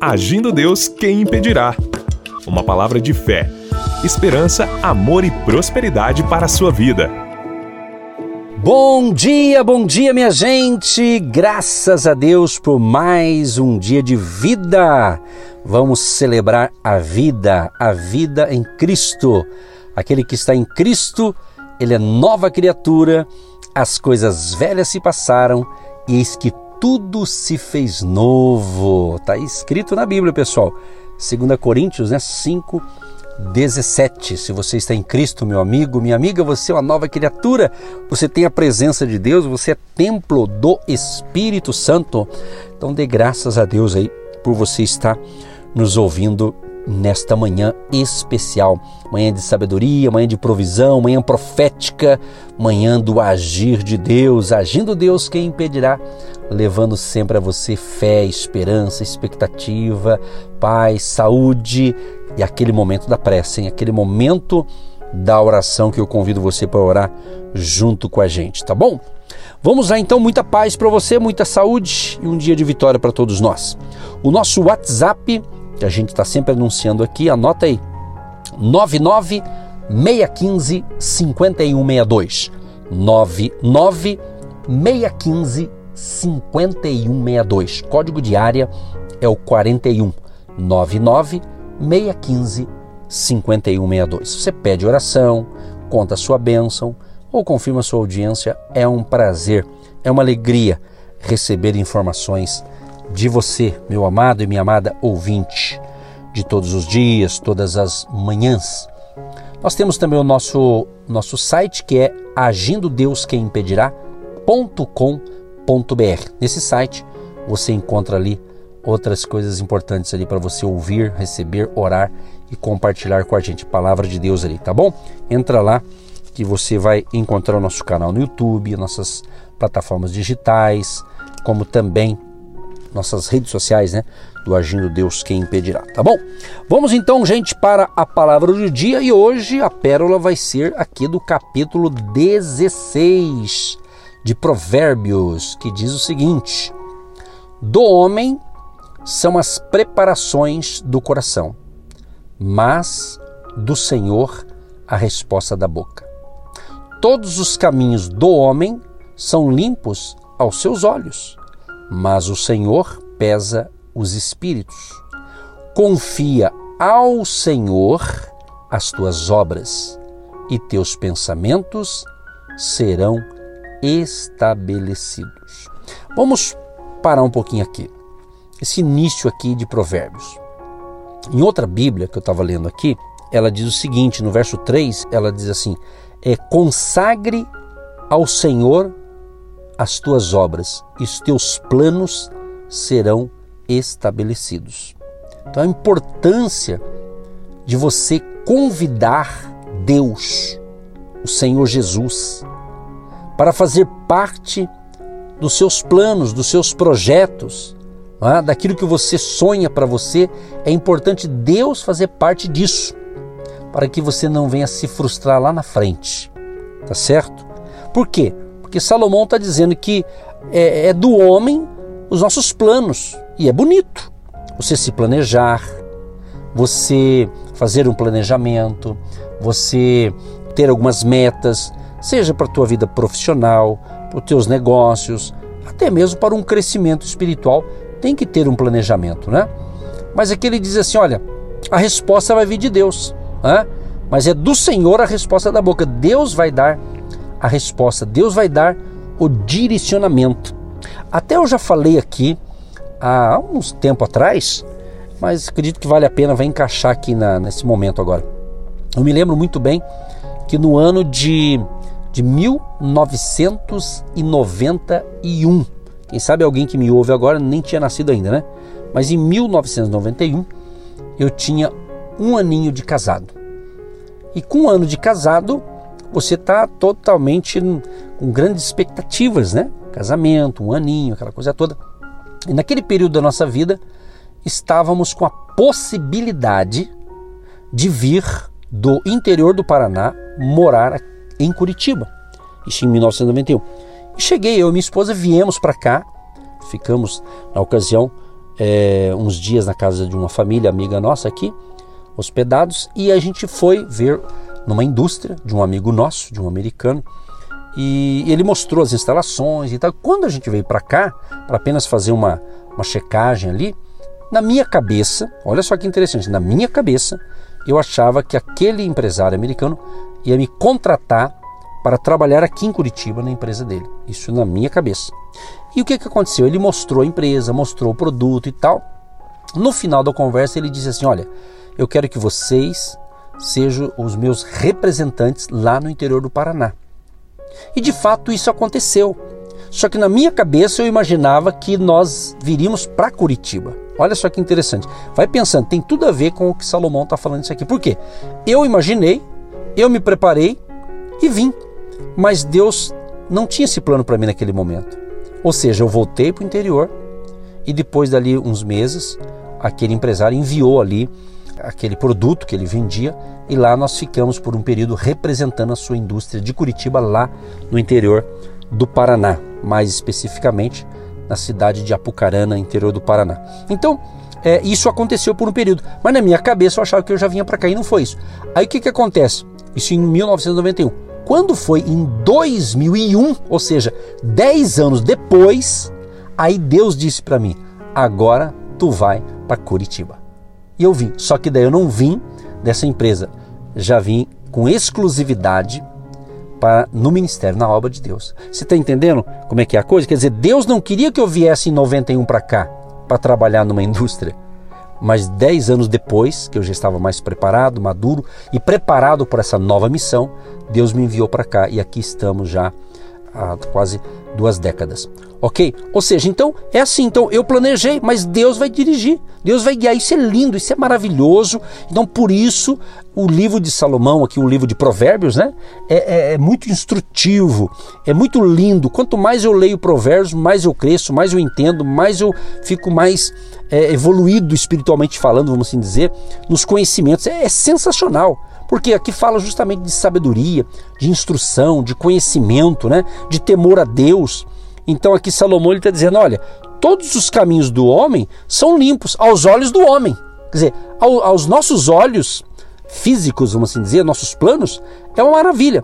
Agindo Deus, quem impedirá? Uma palavra de fé, esperança, amor e prosperidade para a sua vida. Bom dia, bom dia, minha gente! Graças a Deus por mais um dia de vida. Vamos celebrar a vida, a vida em Cristo. Aquele que está em Cristo, ele é nova criatura, as coisas velhas se passaram e eis que tudo se fez novo. Está escrito na Bíblia, pessoal. 2 Coríntios né, 5, 17. Se você está em Cristo, meu amigo, minha amiga, você é uma nova criatura. Você tem a presença de Deus, você é templo do Espírito Santo. Então dê graças a Deus aí por você estar nos ouvindo nesta manhã especial. Manhã de sabedoria, manhã de provisão, manhã profética, manhã do agir de Deus. Agindo Deus, quem impedirá? Levando sempre a você fé, esperança, expectativa, paz, saúde e aquele momento da prece, hein? aquele momento da oração que eu convido você para orar junto com a gente, tá bom? Vamos lá então, muita paz para você, muita saúde e um dia de vitória para todos nós. O nosso WhatsApp que a gente está sempre anunciando aqui, anota aí. 99 615 5162. 99 615 5162. Código de área é o 41 99 615 5162. Você pede oração, conta a sua bênção ou confirma a sua audiência, é um prazer, é uma alegria receber informações de você, meu amado e minha amada ouvinte, de todos os dias, todas as manhãs. Nós temos também o nosso, nosso site que é agindodeuskemimpedirá.com.br. Nesse site você encontra ali outras coisas importantes ali para você ouvir, receber, orar e compartilhar com a gente. Palavra de Deus ali, tá bom? Entra lá que você vai encontrar o nosso canal no YouTube, nossas plataformas digitais, como também nossas redes sociais, né? Do Agindo Deus Quem Impedirá, tá bom? Vamos então, gente, para a palavra do dia e hoje a pérola vai ser aqui do capítulo 16 de Provérbios, que diz o seguinte: Do homem são as preparações do coração, mas do Senhor a resposta da boca. Todos os caminhos do homem são limpos aos seus olhos mas o Senhor pesa os espíritos. Confia ao Senhor as tuas obras e teus pensamentos serão estabelecidos. Vamos parar um pouquinho aqui. Esse início aqui de Provérbios. Em outra Bíblia que eu estava lendo aqui, ela diz o seguinte, no verso 3, ela diz assim: é, consagre ao Senhor as tuas obras e os teus planos serão estabelecidos. Então, a importância de você convidar Deus, o Senhor Jesus, para fazer parte dos seus planos, dos seus projetos, é? daquilo que você sonha para você, é importante Deus fazer parte disso, para que você não venha se frustrar lá na frente, tá certo? Por quê? Porque Salomão está dizendo que é, é do homem os nossos planos. E é bonito você se planejar, você fazer um planejamento, você ter algumas metas, seja para a tua vida profissional, para os teus negócios, até mesmo para um crescimento espiritual, tem que ter um planejamento, né? Mas aqui ele diz assim: olha, a resposta vai vir de Deus, né? mas é do Senhor a resposta da boca. Deus vai dar a resposta, Deus vai dar o direcionamento. Até eu já falei aqui há uns tempo atrás, mas acredito que vale a pena, vai encaixar aqui na, nesse momento agora. Eu me lembro muito bem que no ano de, de 1991, quem sabe alguém que me ouve agora nem tinha nascido ainda, né? Mas em 1991 eu tinha um aninho de casado. E com um ano de casado, você está totalmente com grandes expectativas, né? Casamento, um aninho, aquela coisa toda. E naquele período da nossa vida, estávamos com a possibilidade de vir do interior do Paraná morar em Curitiba. Isso em 1991. E cheguei, eu e minha esposa viemos para cá, ficamos na ocasião é, uns dias na casa de uma família amiga nossa aqui, hospedados, e a gente foi ver numa indústria de um amigo nosso, de um americano, e ele mostrou as instalações e tal. Quando a gente veio para cá, para apenas fazer uma, uma checagem ali, na minha cabeça, olha só que interessante, na minha cabeça, eu achava que aquele empresário americano ia me contratar para trabalhar aqui em Curitiba na empresa dele. Isso na minha cabeça. E o que, que aconteceu? Ele mostrou a empresa, mostrou o produto e tal. No final da conversa, ele disse assim: Olha, eu quero que vocês sejam os meus representantes lá no interior do Paraná. E de fato isso aconteceu. Só que na minha cabeça eu imaginava que nós viríamos para Curitiba. Olha só que interessante. Vai pensando, tem tudo a ver com o que Salomão está falando isso aqui. Por quê? Eu imaginei, eu me preparei e vim. Mas Deus não tinha esse plano para mim naquele momento. Ou seja, eu voltei para o interior e depois dali uns meses, aquele empresário enviou ali aquele produto que ele vendia e lá nós ficamos por um período representando a sua indústria de Curitiba lá no interior do Paraná, mais especificamente na cidade de Apucarana, interior do Paraná. Então, é, isso aconteceu por um período, mas na minha cabeça eu achava que eu já vinha para cá e não foi isso. Aí o que, que acontece? Isso em 1991. Quando foi em 2001, ou seja, 10 anos depois, aí Deus disse para mim: agora tu vai para Curitiba. E eu vim. Só que daí eu não vim dessa empresa, já vim com exclusividade para no ministério, na obra de Deus. Você está entendendo como é que é a coisa? Quer dizer, Deus não queria que eu viesse em 91 para cá para trabalhar numa indústria. Mas dez anos depois, que eu já estava mais preparado, maduro e preparado para essa nova missão, Deus me enviou para cá e aqui estamos já há quase duas décadas. Ok? Ou seja, então é assim. Então eu planejei, mas Deus vai dirigir, Deus vai guiar. Isso é lindo, isso é maravilhoso. Então por isso o livro de Salomão, aqui o livro de Provérbios, né? É, é, é muito instrutivo, é muito lindo. Quanto mais eu leio Provérbios, mais eu cresço, mais eu entendo, mais eu fico mais é, evoluído espiritualmente falando, vamos assim dizer, nos conhecimentos. é, é sensacional porque aqui fala justamente de sabedoria, de instrução, de conhecimento, né? de temor a Deus. Então aqui Salomão está dizendo: olha, todos os caminhos do homem são limpos aos olhos do homem. Quer dizer, aos nossos olhos físicos, vamos assim dizer, nossos planos, é uma maravilha.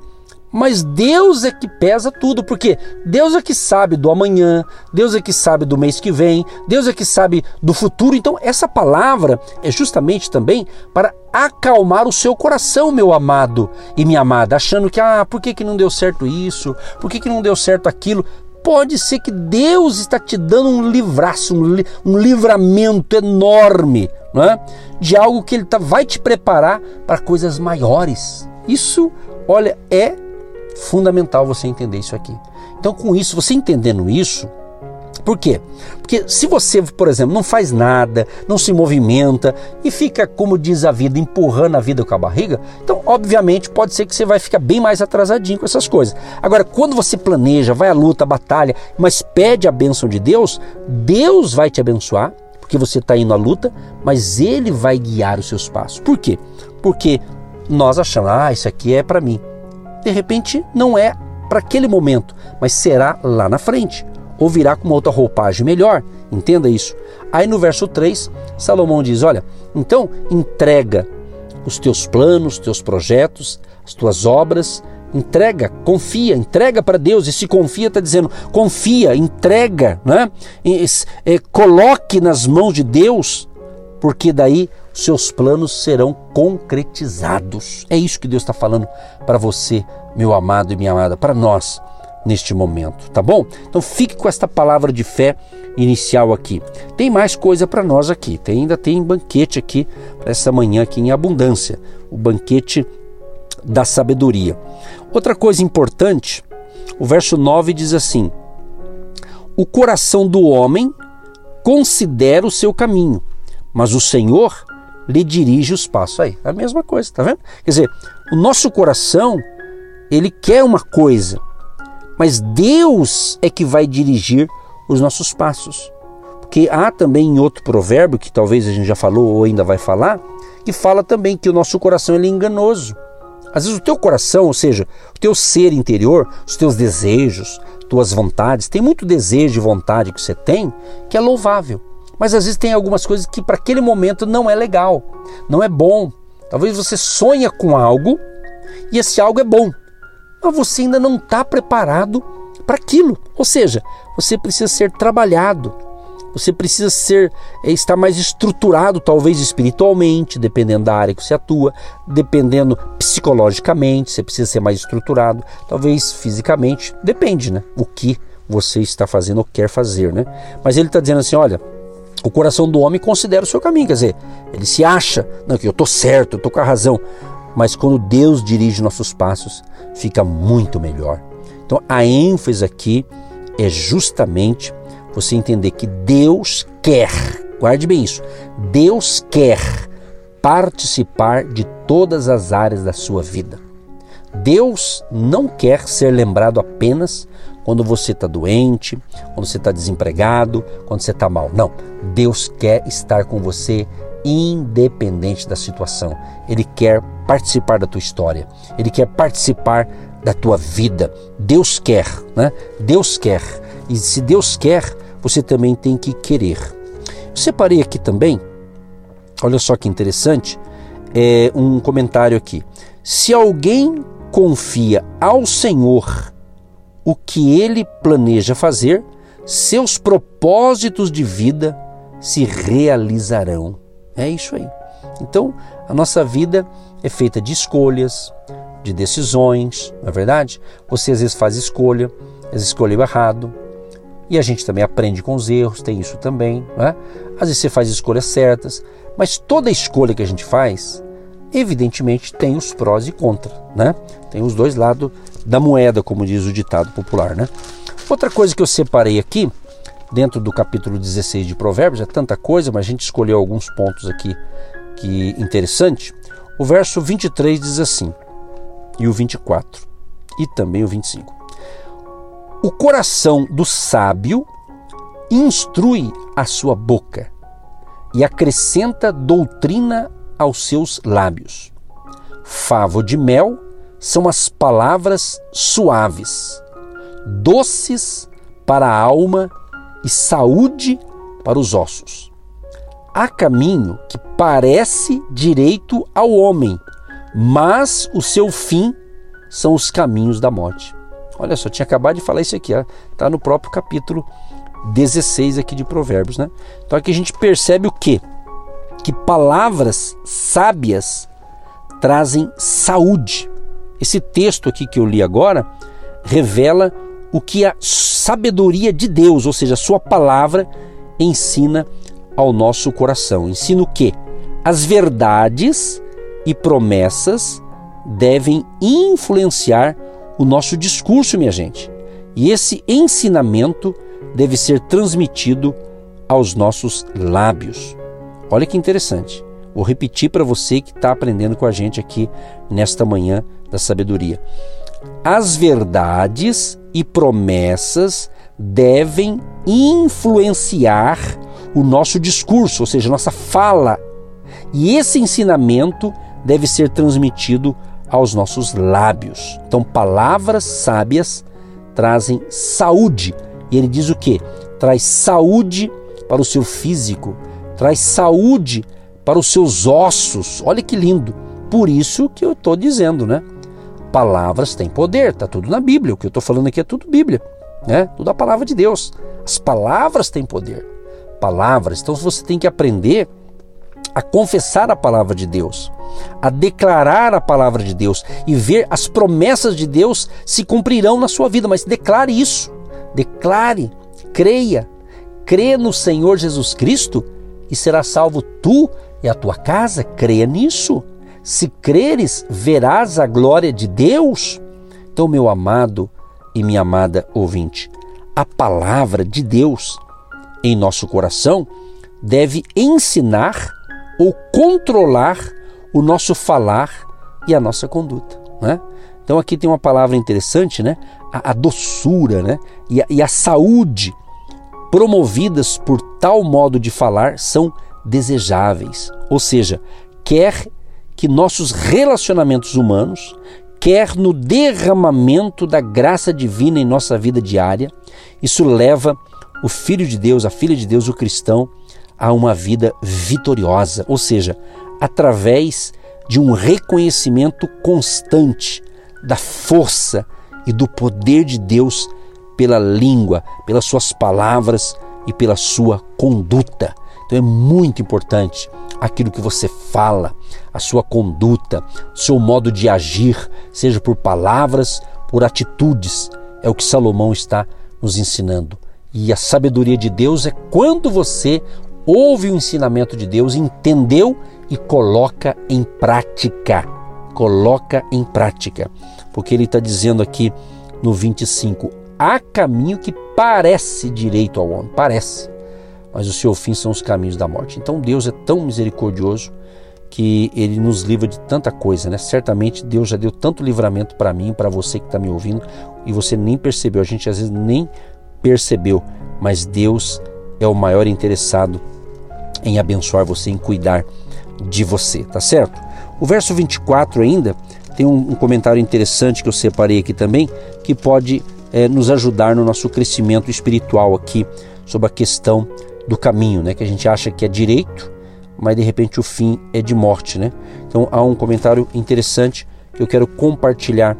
Mas Deus é que pesa tudo, porque Deus é que sabe do amanhã, Deus é que sabe do mês que vem, Deus é que sabe do futuro. Então, essa palavra é justamente também para acalmar o seu coração, meu amado e minha amada, achando que, ah, por que, que não deu certo isso? Por que, que não deu certo aquilo? Pode ser que Deus está te dando um livraço, um, li, um livramento enorme, não é? de algo que Ele tá, vai te preparar para coisas maiores. Isso, olha, é fundamental você entender isso aqui. Então, com isso, você entendendo isso, por quê? Porque se você, por exemplo, não faz nada, não se movimenta e fica, como diz a vida, empurrando a vida com a barriga, então, obviamente, pode ser que você vai ficar bem mais atrasadinho com essas coisas. Agora, quando você planeja, vai à luta, batalha, mas pede a bênção de Deus, Deus vai te abençoar, porque você está indo à luta, mas Ele vai guiar os seus passos. Por quê? Porque nós achamos, ah, isso aqui é para mim de repente não é para aquele momento, mas será lá na frente, ou virá com uma outra roupagem melhor. Entenda isso. Aí no verso 3, Salomão diz: Olha, então entrega os teus planos, os teus projetos, as tuas obras, entrega, confia, entrega para Deus. E se confia, está dizendo, confia, entrega, né? E, é, coloque nas mãos de Deus, porque daí seus planos serão concretizados. É isso que Deus está falando para você, meu amado e minha amada, para nós neste momento, tá bom? Então fique com esta palavra de fé inicial aqui. Tem mais coisa para nós aqui. Tem, ainda tem banquete aqui para essa manhã aqui em abundância, o banquete da sabedoria. Outra coisa importante, o verso 9 diz assim: O coração do homem considera o seu caminho, mas o Senhor lhe dirige os passos. Aí, a mesma coisa, tá vendo? Quer dizer, o nosso coração, ele quer uma coisa, mas Deus é que vai dirigir os nossos passos. Porque há também outro provérbio, que talvez a gente já falou ou ainda vai falar, que fala também que o nosso coração ele é enganoso. Às vezes o teu coração, ou seja, o teu ser interior, os teus desejos, tuas vontades, tem muito desejo e vontade que você tem que é louvável. Mas às vezes tem algumas coisas que para aquele momento não é legal, não é bom. Talvez você sonha com algo e esse algo é bom, mas você ainda não está preparado para aquilo. Ou seja, você precisa ser trabalhado, você precisa ser é, estar mais estruturado, talvez espiritualmente, dependendo da área que você atua, dependendo psicologicamente, você precisa ser mais estruturado, talvez fisicamente, depende, né? O que você está fazendo ou quer fazer, né? Mas ele está dizendo assim, olha, o coração do homem considera o seu caminho, quer dizer, ele se acha, não, que eu estou certo, eu estou com a razão. Mas quando Deus dirige nossos passos, fica muito melhor. Então a ênfase aqui é justamente você entender que Deus quer, guarde bem isso, Deus quer participar de todas as áreas da sua vida. Deus não quer ser lembrado apenas quando você está doente, quando você está desempregado, quando você está mal. Não. Deus quer estar com você independente da situação. Ele quer participar da tua história. Ele quer participar da tua vida. Deus quer, né? Deus quer. E se Deus quer, você também tem que querer. Eu separei aqui também, olha só que interessante, é um comentário aqui. Se alguém confia ao Senhor o que ele planeja fazer, seus propósitos de vida se realizarão. É isso aí. Então, a nossa vida é feita de escolhas, de decisões, não é verdade? Você às vezes faz escolha, às vezes escolheu errado, e a gente também aprende com os erros, tem isso também. Né? Às vezes você faz escolhas certas, mas toda escolha que a gente faz, evidentemente tem os prós e contras, né? Tem os dois lados da moeda, como diz o ditado popular, né? Outra coisa que eu separei aqui, dentro do capítulo 16 de Provérbios, é tanta coisa, mas a gente escolheu alguns pontos aqui que interessante. O verso 23 diz assim, e o 24, e também o 25. O coração do sábio instrui a sua boca e acrescenta doutrina aos seus lábios. Favo de mel são as palavras suaves, doces para a alma e saúde para os ossos. Há caminho que parece direito ao homem, mas o seu fim são os caminhos da morte. Olha só, tinha acabado de falar isso aqui, está no próprio capítulo 16 aqui de Provérbios, né? Então aqui a gente percebe o quê? Que palavras sábias trazem saúde esse texto aqui que eu li agora revela o que a sabedoria de Deus, ou seja, a sua palavra, ensina ao nosso coração. Ensina o quê? As verdades e promessas devem influenciar o nosso discurso, minha gente. E esse ensinamento deve ser transmitido aos nossos lábios. Olha que interessante. Vou repetir para você que está aprendendo com a gente aqui nesta manhã da sabedoria. As verdades e promessas devem influenciar o nosso discurso, ou seja, nossa fala. E esse ensinamento deve ser transmitido aos nossos lábios. Então, palavras sábias trazem saúde. E ele diz o que? Traz saúde para o seu físico, traz saúde para os seus ossos. Olha que lindo. Por isso que eu estou dizendo, né? palavras têm poder, está tudo na Bíblia. O que eu estou falando aqui é tudo Bíblia, né? Tudo a palavra de Deus. As palavras têm poder. Palavras. Então você tem que aprender a confessar a palavra de Deus, a declarar a palavra de Deus e ver as promessas de Deus se cumprirão na sua vida. Mas declare isso. Declare, creia, crê no Senhor Jesus Cristo e será salvo tu e a tua casa. Creia nisso. Se creres, verás a glória de Deus. Então, meu amado e minha amada ouvinte, a palavra de Deus em nosso coração deve ensinar ou controlar o nosso falar e a nossa conduta. Né? Então aqui tem uma palavra interessante, né? A, a doçura né? E a, e a saúde promovidas por tal modo de falar são desejáveis. Ou seja, quer que nossos relacionamentos humanos, quer no derramamento da graça divina em nossa vida diária, isso leva o Filho de Deus, a filha de Deus, o cristão, a uma vida vitoriosa, ou seja, através de um reconhecimento constante da força e do poder de Deus pela língua, pelas suas palavras e pela sua conduta. Então é muito importante aquilo que você fala, a sua conduta, seu modo de agir, seja por palavras, por atitudes. É o que Salomão está nos ensinando. E a sabedoria de Deus é quando você ouve o ensinamento de Deus, entendeu e coloca em prática. Coloca em prática. Porque ele está dizendo aqui no 25: há caminho que parece direito ao homem, parece, mas o seu fim são os caminhos da morte. Então Deus é tão misericordioso que ele nos livra de tanta coisa, né? Certamente Deus já deu tanto livramento para mim, para você que está me ouvindo, e você nem percebeu. A gente às vezes nem percebeu, mas Deus é o maior interessado em abençoar você, em cuidar de você, tá certo? O verso 24 ainda tem um, um comentário interessante que eu separei aqui também, que pode é, nos ajudar no nosso crescimento espiritual aqui sobre a questão do caminho, né? Que a gente acha que é direito, mas de repente o fim é de morte, né? Então há um comentário interessante que eu quero compartilhar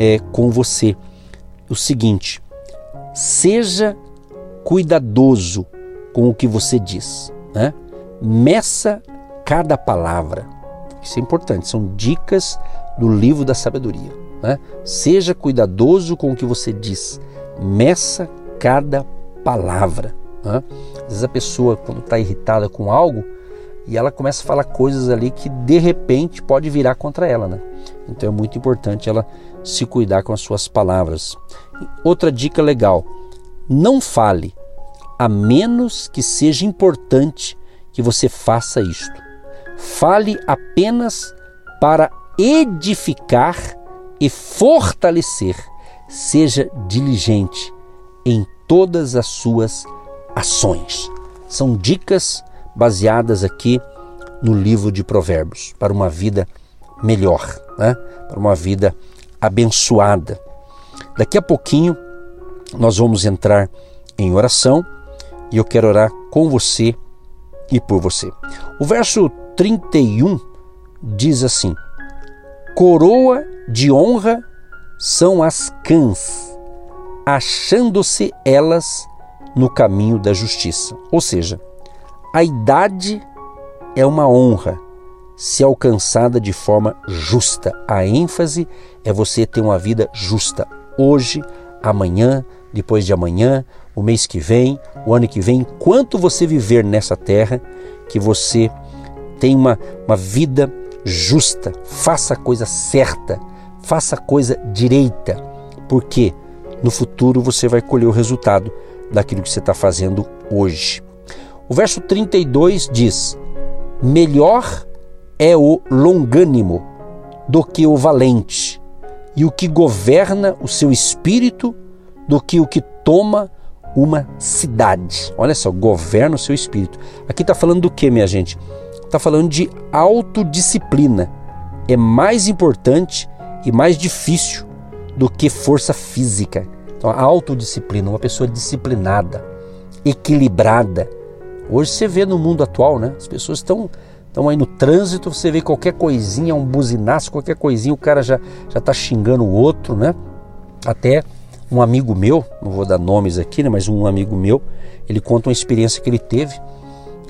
é, com você. O seguinte: seja cuidadoso com o que você diz, né? Meça cada palavra. Isso é importante, são dicas do livro da sabedoria. Né? Seja cuidadoso com o que você diz, meça cada palavra. Né? Às vezes a pessoa, quando está irritada com algo, e ela começa a falar coisas ali que de repente pode virar contra ela. Né? Então é muito importante ela se cuidar com as suas palavras. Outra dica legal: não fale, a menos que seja importante que você faça isto. Fale apenas para edificar e fortalecer. Seja diligente em todas as suas ações. São dicas baseadas aqui no livro de Provérbios para uma vida melhor, né? para uma vida abençoada. Daqui a pouquinho nós vamos entrar em oração e eu quero orar com você e por você. O verso 31 diz assim: Coroa de honra são as cãs, achando-se elas no caminho da justiça. Ou seja, a idade é uma honra se alcançada de forma justa. A ênfase é você ter uma vida justa hoje, amanhã, depois de amanhã, o mês que vem, o ano que vem, enquanto você viver nessa terra, que você tenha uma, uma vida justa, faça a coisa certa, faça a coisa direita, porque no futuro você vai colher o resultado daquilo que você está fazendo hoje. O verso 32 diz: Melhor é o longânimo do que o valente, e o que governa o seu espírito do que o que toma uma cidade. Olha só, governa o seu espírito. Aqui está falando do que, minha gente? Está falando de autodisciplina. É mais importante e mais difícil do que força física. Então, a autodisciplina, uma pessoa disciplinada, equilibrada. Hoje você vê no mundo atual, né? As pessoas estão estão aí no trânsito, você vê qualquer coisinha, um buzinaço, qualquer coisinha, o cara já já está xingando o outro, né? Até um amigo meu, não vou dar nomes aqui, né? Mas um amigo meu, ele conta uma experiência que ele teve.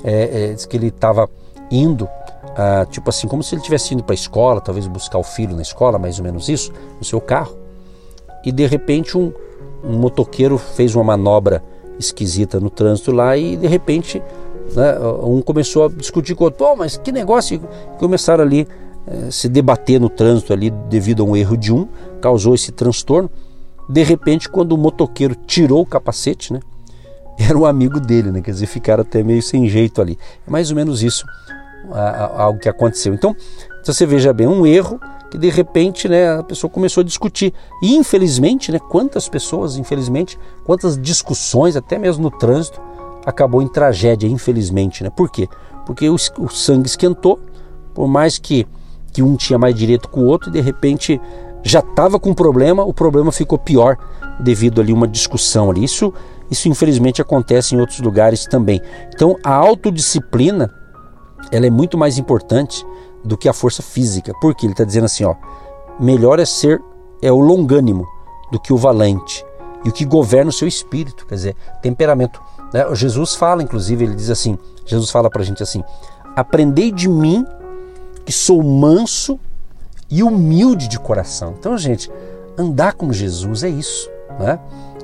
É, é, diz que ele estava indo, ah, tipo assim, como se ele estivesse indo para a escola, talvez buscar o filho na escola, mais ou menos isso, no seu carro. E de repente um, um motoqueiro fez uma manobra esquisita no trânsito lá e de repente né, um começou a discutir com o outro, pô, mas que negócio, e começaram ali eh, se debater no trânsito ali devido a um erro de um, causou esse transtorno. De repente, quando o motoqueiro tirou o capacete, né, era um amigo dele, né, quer dizer, ficaram até meio sem jeito ali. É mais ou menos isso algo que aconteceu. Então, você veja bem, um erro que de repente né, a pessoa começou a discutir. E infelizmente, né, quantas pessoas, infelizmente, quantas discussões, até mesmo no trânsito, acabou em tragédia, infelizmente. Né? Por quê? Porque o, o sangue esquentou, por mais que, que um tinha mais direito que o outro, e de repente já estava com problema, o problema ficou pior devido ali uma discussão ali. Isso, isso infelizmente acontece em outros lugares também. Então a autodisciplina ela é muito mais importante do que a força física. Porque ele está dizendo assim, ó, melhor é ser é o longânimo do que o valente e o que governa o seu espírito, quer dizer, temperamento. Né? Jesus fala, inclusive, ele diz assim, Jesus fala para a gente assim, aprendei de mim que sou manso e humilde de coração. Então, gente, andar com Jesus é isso, né?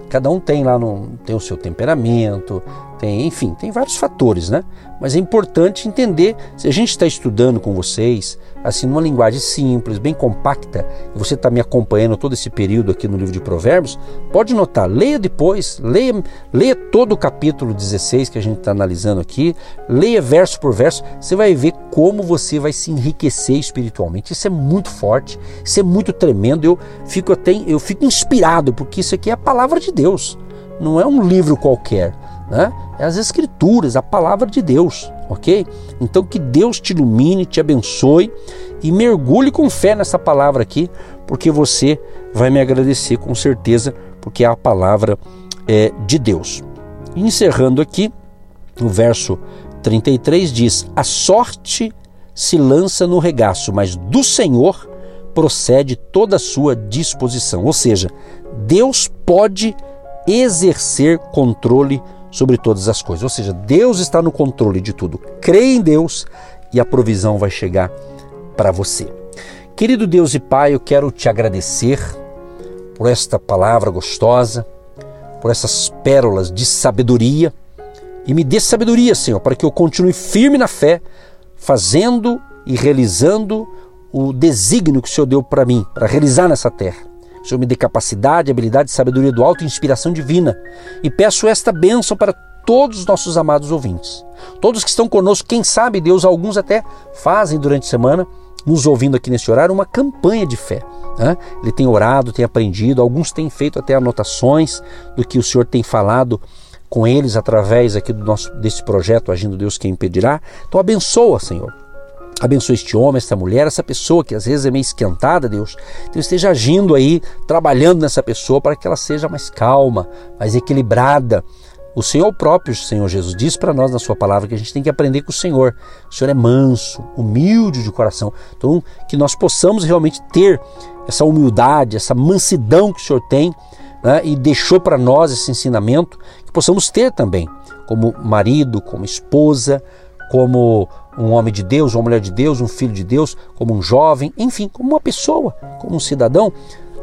Cada um tem lá no, tem o seu temperamento, tem, enfim, tem vários fatores, né? Mas é importante entender, se a gente está estudando com vocês, assim, numa linguagem simples, bem compacta, e você está me acompanhando todo esse período aqui no livro de Provérbios, pode notar, leia depois, leia, leia todo o capítulo 16 que a gente está analisando aqui, leia verso por verso, você vai ver como você vai se enriquecer espiritualmente. Isso é muito forte, isso é muito tremendo. Eu fico até eu fico inspirado, porque isso aqui é a palavra de Deus, não é um livro qualquer né? É as Escrituras, a palavra de Deus, ok? Então que Deus te ilumine, te abençoe e mergulhe com fé nessa palavra aqui, porque você vai me agradecer com certeza, porque é a palavra é, de Deus. Encerrando aqui, o verso 33 diz: A sorte se lança no regaço, mas do Senhor procede toda a sua disposição. Ou seja, Deus pode exercer controle sobre todas as coisas. Ou seja, Deus está no controle de tudo. Creia em Deus e a provisão vai chegar para você. Querido Deus e Pai, eu quero te agradecer por esta palavra gostosa, por essas pérolas de sabedoria e me dê sabedoria, Senhor, para que eu continue firme na fé, fazendo e realizando o desígnio que o Senhor deu para mim, para realizar nessa terra. Senhor me dê capacidade, habilidade e sabedoria do alto e inspiração divina. E peço esta bênção para todos os nossos amados ouvintes. Todos que estão conosco, quem sabe Deus, alguns até fazem durante a semana, nos ouvindo aqui nesse horário, uma campanha de fé. Né? Ele tem orado, tem aprendido, alguns têm feito até anotações do que o Senhor tem falado com eles através aqui do nosso desse projeto Agindo Deus Quem Impedirá. Então abençoa, Senhor Abençoe este homem, esta mulher, essa pessoa que às vezes é meio esquentada, Deus. Então esteja agindo aí, trabalhando nessa pessoa para que ela seja mais calma, mais equilibrada. O Senhor próprio, Senhor Jesus, diz para nós na Sua palavra que a gente tem que aprender com o Senhor. O Senhor é manso, humilde de coração. Então, que nós possamos realmente ter essa humildade, essa mansidão que o Senhor tem né, e deixou para nós esse ensinamento, que possamos ter também, como marido, como esposa, como um homem de Deus, uma mulher de Deus, um filho de Deus, como um jovem, enfim, como uma pessoa, como um cidadão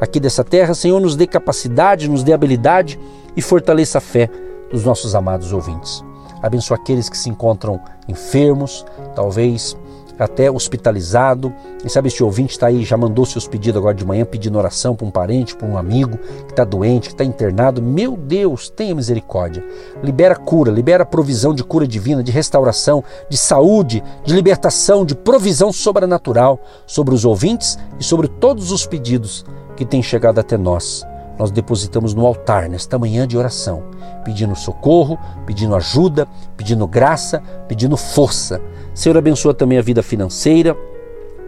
aqui dessa terra. Senhor, nos dê capacidade, nos dê habilidade e fortaleça a fé dos nossos amados ouvintes. Abençoa aqueles que se encontram enfermos, talvez até hospitalizado. Quem sabe este ouvinte está aí, já mandou seus pedidos agora de manhã, pedindo oração para um parente, para um amigo que está doente, que está internado. Meu Deus, tenha misericórdia. Libera cura, libera provisão de cura divina, de restauração, de saúde, de libertação, de provisão sobrenatural sobre os ouvintes e sobre todos os pedidos que têm chegado até nós nós depositamos no altar nesta manhã de oração, pedindo socorro, pedindo ajuda, pedindo graça, pedindo força. Senhor, abençoa também a vida financeira,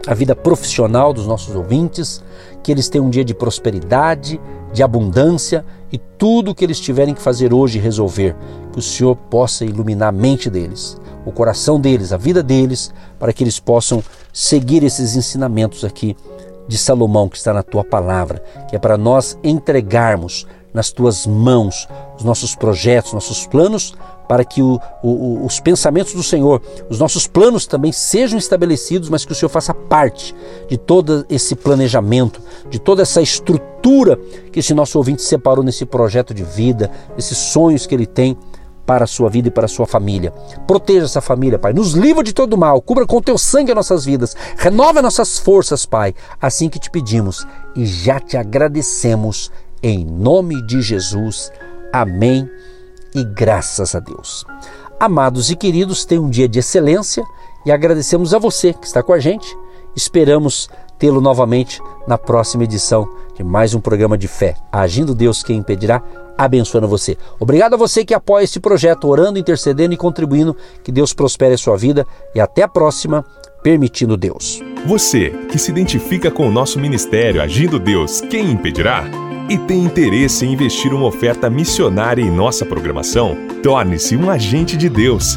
a vida profissional dos nossos ouvintes, que eles tenham um dia de prosperidade, de abundância e tudo o que eles tiverem que fazer hoje resolver, que o Senhor possa iluminar a mente deles, o coração deles, a vida deles, para que eles possam seguir esses ensinamentos aqui de Salomão que está na tua palavra, que é para nós entregarmos nas tuas mãos os nossos projetos, nossos planos, para que o, o, os pensamentos do Senhor, os nossos planos também sejam estabelecidos, mas que o Senhor faça parte de todo esse planejamento, de toda essa estrutura que esse nosso ouvinte separou nesse projeto de vida, esses sonhos que ele tem para a sua vida e para a sua família. Proteja essa família, Pai. Nos livra de todo mal. Cubra com teu sangue as nossas vidas. Renova nossas forças, Pai. Assim que te pedimos e já te agradecemos em nome de Jesus. Amém. E graças a Deus. Amados e queridos, tenham um dia de excelência e agradecemos a você que está com a gente. Esperamos tê-lo novamente na próxima edição de mais um programa de fé. Agindo Deus, quem impedirá? abençoando você. Obrigado a você que apoia este projeto, orando, intercedendo e contribuindo. Que Deus prospere a sua vida e até a próxima, permitindo Deus. Você que se identifica com o nosso ministério Agindo Deus, quem impedirá? e tem interesse em investir uma oferta missionária em nossa programação, torne-se um agente de Deus